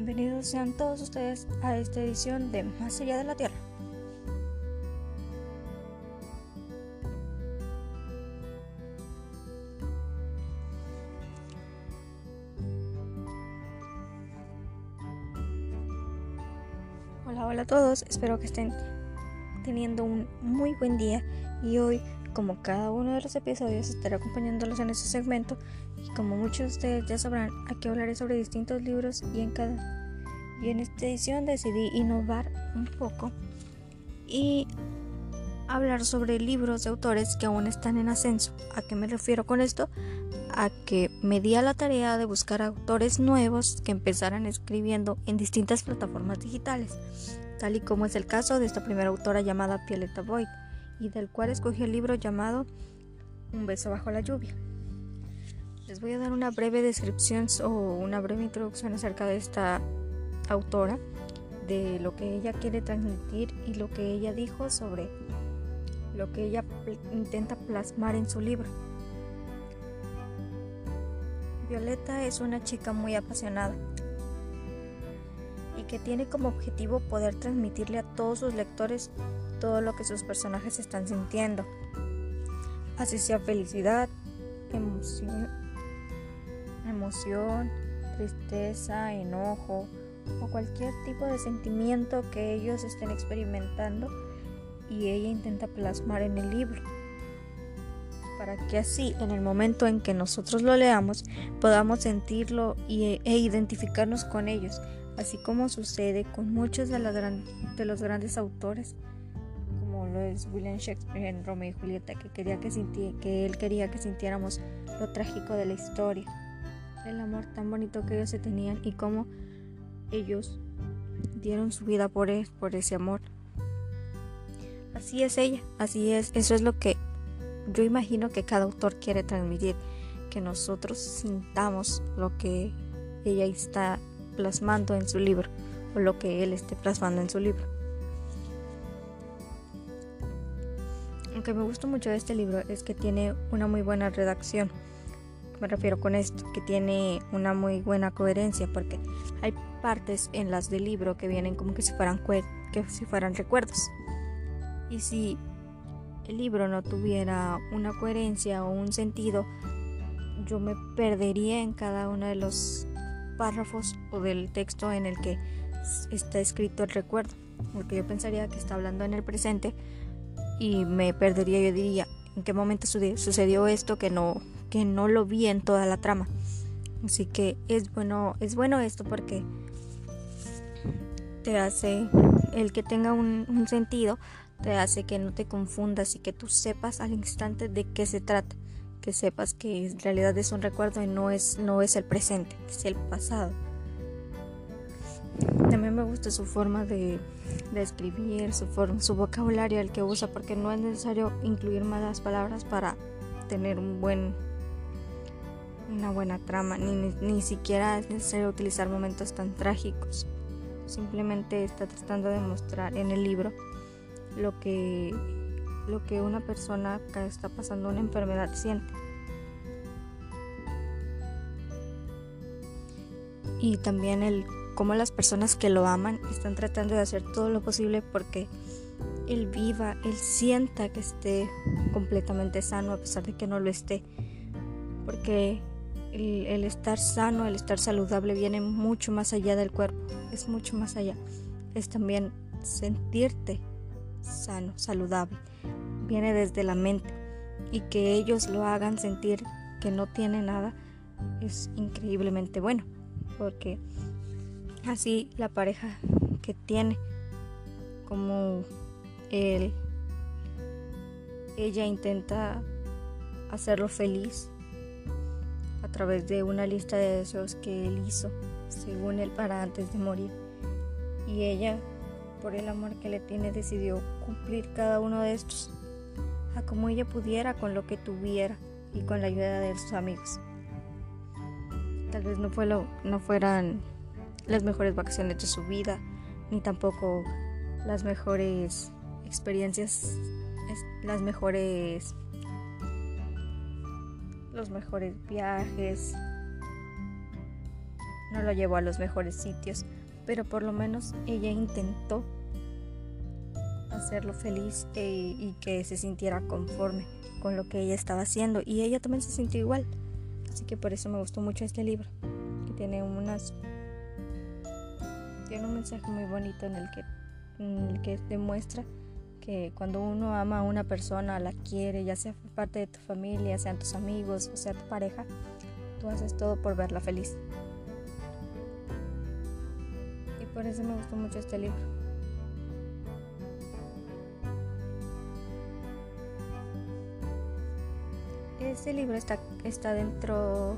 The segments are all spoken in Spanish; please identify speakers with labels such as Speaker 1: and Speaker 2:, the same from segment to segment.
Speaker 1: Bienvenidos sean todos ustedes a esta edición de Más allá de la Tierra. Hola, hola a todos, espero que estén teniendo un muy buen día y hoy, como cada uno de los episodios, estaré acompañándolos en este segmento y como muchos de ustedes ya sabrán, aquí hablaré sobre distintos libros y en cada esta edición decidí innovar un poco y hablar sobre libros de autores que aún están en ascenso. ¿A qué me refiero con esto? A que me di a la tarea de buscar autores nuevos que empezaran escribiendo en distintas plataformas digitales, tal y como es el caso de esta primera autora llamada Violeta Boyd, y del cual escogí el libro llamado Un beso bajo la lluvia. Les voy a dar una breve descripción o una breve introducción acerca de esta autora, de lo que ella quiere transmitir y lo que ella dijo sobre lo que ella intenta plasmar en su libro. Violeta es una chica muy apasionada y que tiene como objetivo poder transmitirle a todos sus lectores todo lo que sus personajes están sintiendo, así sea felicidad, emoción, emoción tristeza, enojo o cualquier tipo de sentimiento que ellos estén experimentando y ella intenta plasmar en el libro para que así en el momento en que nosotros lo leamos podamos sentirlo e identificarnos con ellos, así como sucede con muchos de, de los grandes autores, como lo es William Shakespeare en Romeo y Julieta, que, quería que, que él quería que sintiéramos lo trágico de la historia, el amor tan bonito que ellos se tenían y cómo ellos dieron su vida por, él, por ese amor. Así es ella, así es, eso es lo que yo imagino que cada autor quiere transmitir, que nosotros sintamos lo que ella está plasmando en su libro o lo que él esté plasmando en su libro. Aunque me gusta mucho de este libro es que tiene una muy buena redacción. Me refiero con esto, que tiene una muy buena coherencia porque hay partes en las del libro que vienen como que si fueran que si fueran recuerdos. Y si el libro no tuviera una coherencia o un sentido, yo me perdería en cada uno de los párrafos o del texto en el que está escrito el recuerdo, porque yo pensaría que está hablando en el presente y me perdería, yo diría, en qué momento sucedió esto que no que no lo vi en toda la trama. Así que es bueno, es bueno esto porque te hace el que tenga un, sentido, te hace que no te confundas y que tú sepas al instante de qué se trata, que sepas que en realidad es un recuerdo y no es, no es el presente, es el pasado. También me gusta su forma de, de escribir, su, forma, su vocabulario, el que usa, porque no es necesario incluir malas palabras para tener un buen una buena trama, ni, ni, siquiera es necesario utilizar momentos tan trágicos. Simplemente está tratando de mostrar en el libro lo que, lo que una persona que está pasando una enfermedad siente. Y también el cómo las personas que lo aman están tratando de hacer todo lo posible porque él viva, él sienta que esté completamente sano a pesar de que no lo esté. Porque el, estar sano, el estar saludable viene mucho más allá del cuerpo, es mucho más allá. Es también sentirte sano, saludable. Viene desde la mente y que ellos lo hagan sentir que no tiene nada es increíblemente bueno, porque así la pareja que tiene como él ella intenta hacerlo feliz a través de una lista de deseos que él hizo, según él, para antes de morir. Y ella, por el amor que le tiene, decidió cumplir cada uno de estos, a como ella pudiera con lo que tuviera y con la ayuda de sus amigos. Tal vez no, fue lo, no fueran las mejores vacaciones de su vida, ni tampoco las mejores experiencias, las mejores los mejores viajes, no lo llevó a los mejores sitios, pero por lo menos ella intentó hacerlo feliz e, y que se sintiera conforme con lo que ella estaba haciendo y ella también se sintió igual. Así que por eso me gustó mucho este libro, que tiene unas tiene un mensaje muy bonito en el que en el que demuestra cuando uno ama a una persona, la quiere, ya sea parte de tu familia, sean tus amigos o sea tu pareja, tú haces todo por verla feliz. Y por eso me gustó mucho este libro. Este libro está, está dentro,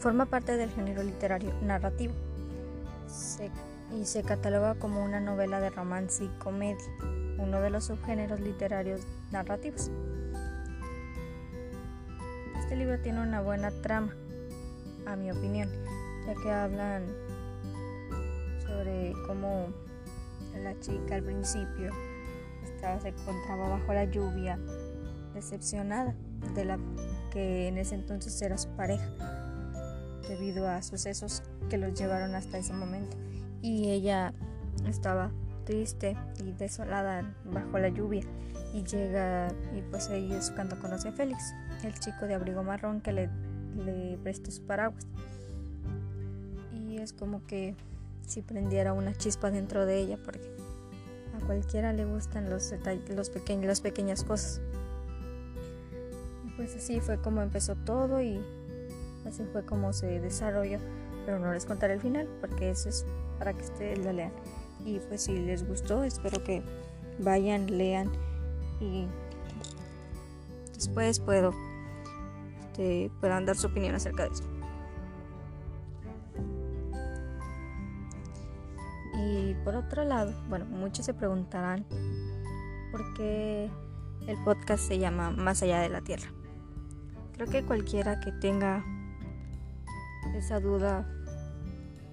Speaker 1: forma parte del género literario narrativo y se cataloga como una novela de romance y comedia uno de los subgéneros literarios narrativos. Este libro tiene una buena trama, a mi opinión, ya que hablan sobre cómo la chica al principio estaba, se encontraba bajo la lluvia, decepcionada de la que en ese entonces era su pareja, debido a sucesos que los llevaron hasta ese momento. Y ella estaba triste y desolada bajo la lluvia y llega y pues ahí es cuando conoce a Félix, el chico de abrigo marrón que le, le presta su paraguas. Y es como que si prendiera una chispa dentro de ella porque a cualquiera le gustan los los pequeños, las pequeñas cosas. Y pues así fue como empezó todo y así fue como se desarrolló. Pero no les contaré el final porque eso es para que ustedes lo lean. Y pues si les gustó, espero que vayan, lean y después puedo este, puedan dar su opinión acerca de eso. Y por otro lado, bueno, muchos se preguntarán por qué el podcast se llama Más allá de la Tierra. Creo que cualquiera que tenga esa duda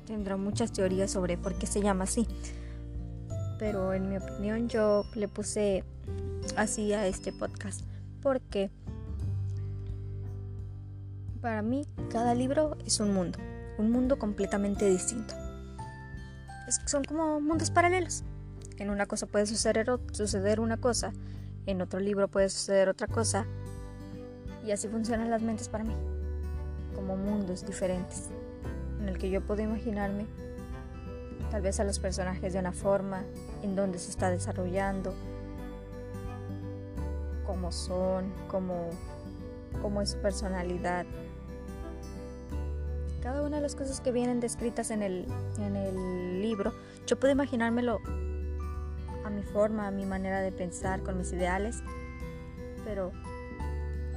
Speaker 1: tendrá muchas teorías sobre por qué se llama así. Pero en mi opinión yo le puse así a este podcast porque para mí cada libro es un mundo, un mundo completamente distinto. son como mundos paralelos. En una cosa puede suceder, suceder una cosa, en otro libro puede suceder otra cosa, y así funcionan las mentes para mí, como mundos diferentes en el que yo puedo imaginarme tal vez a los personajes de una forma, en donde se está desarrollando, cómo son, cómo, cómo es su personalidad. Cada una de las cosas que vienen descritas en el, en el libro, yo puedo imaginármelo a mi forma, a mi manera de pensar, con mis ideales, pero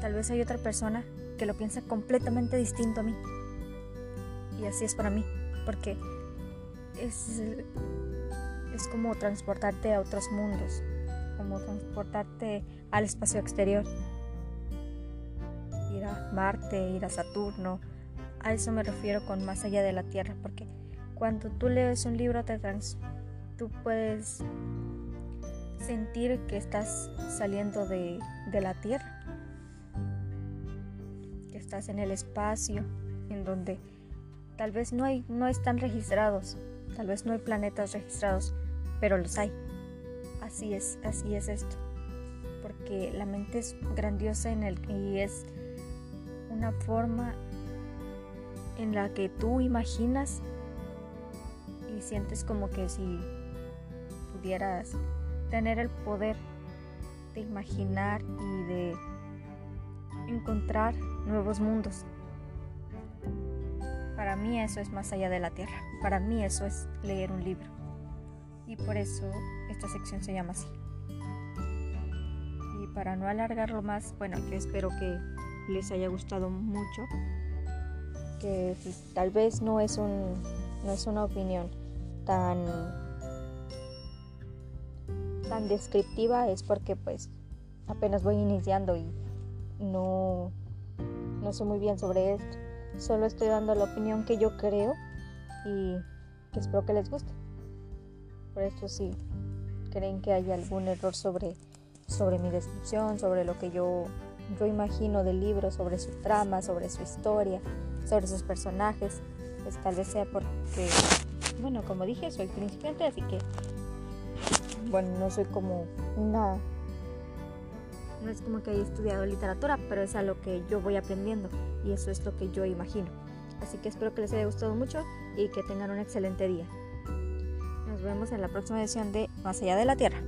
Speaker 1: tal vez hay otra persona que lo piensa completamente distinto a mí. Y así es para mí, porque es, es como transportarte a otros mundos, como transportarte al espacio exterior. Ir a Marte, ir a Saturno, a eso me refiero con más allá de la Tierra, porque cuando tú lees un libro te trans, tú puedes sentir que estás saliendo de, de la Tierra, que estás en el espacio, en donde Tal vez no, hay, no están registrados, tal vez no hay planetas registrados, pero los hay. Así es, así es esto. Porque la mente es grandiosa en el, y es una forma en la que tú imaginas y sientes como que si pudieras tener el poder de imaginar y de encontrar nuevos mundos. Para mí eso es más allá de la tierra. Para mí eso es leer un libro. Y por eso esta sección se llama así. Y para no alargarlo más, bueno, yo espero que les haya gustado mucho. Que tal vez no es, un, no es una opinión tan, tan descriptiva, es porque pues apenas voy iniciando y no, no sé muy bien sobre esto Solo estoy dando la opinión que yo creo y espero que les guste. Por eso si creen que hay algún error sobre, sobre mi descripción, sobre lo que yo, yo imagino del libro, sobre su trama, sobre su historia, sobre sus personajes, pues tal vez sea porque, bueno, como dije, soy principiante, así que, bueno, no soy como una... No es como que haya estudiado literatura, pero es a lo que yo voy aprendiendo y eso es lo que yo imagino. Así que espero que les haya gustado mucho y que tengan un excelente día. Nos vemos en la próxima edición de Más allá de la Tierra.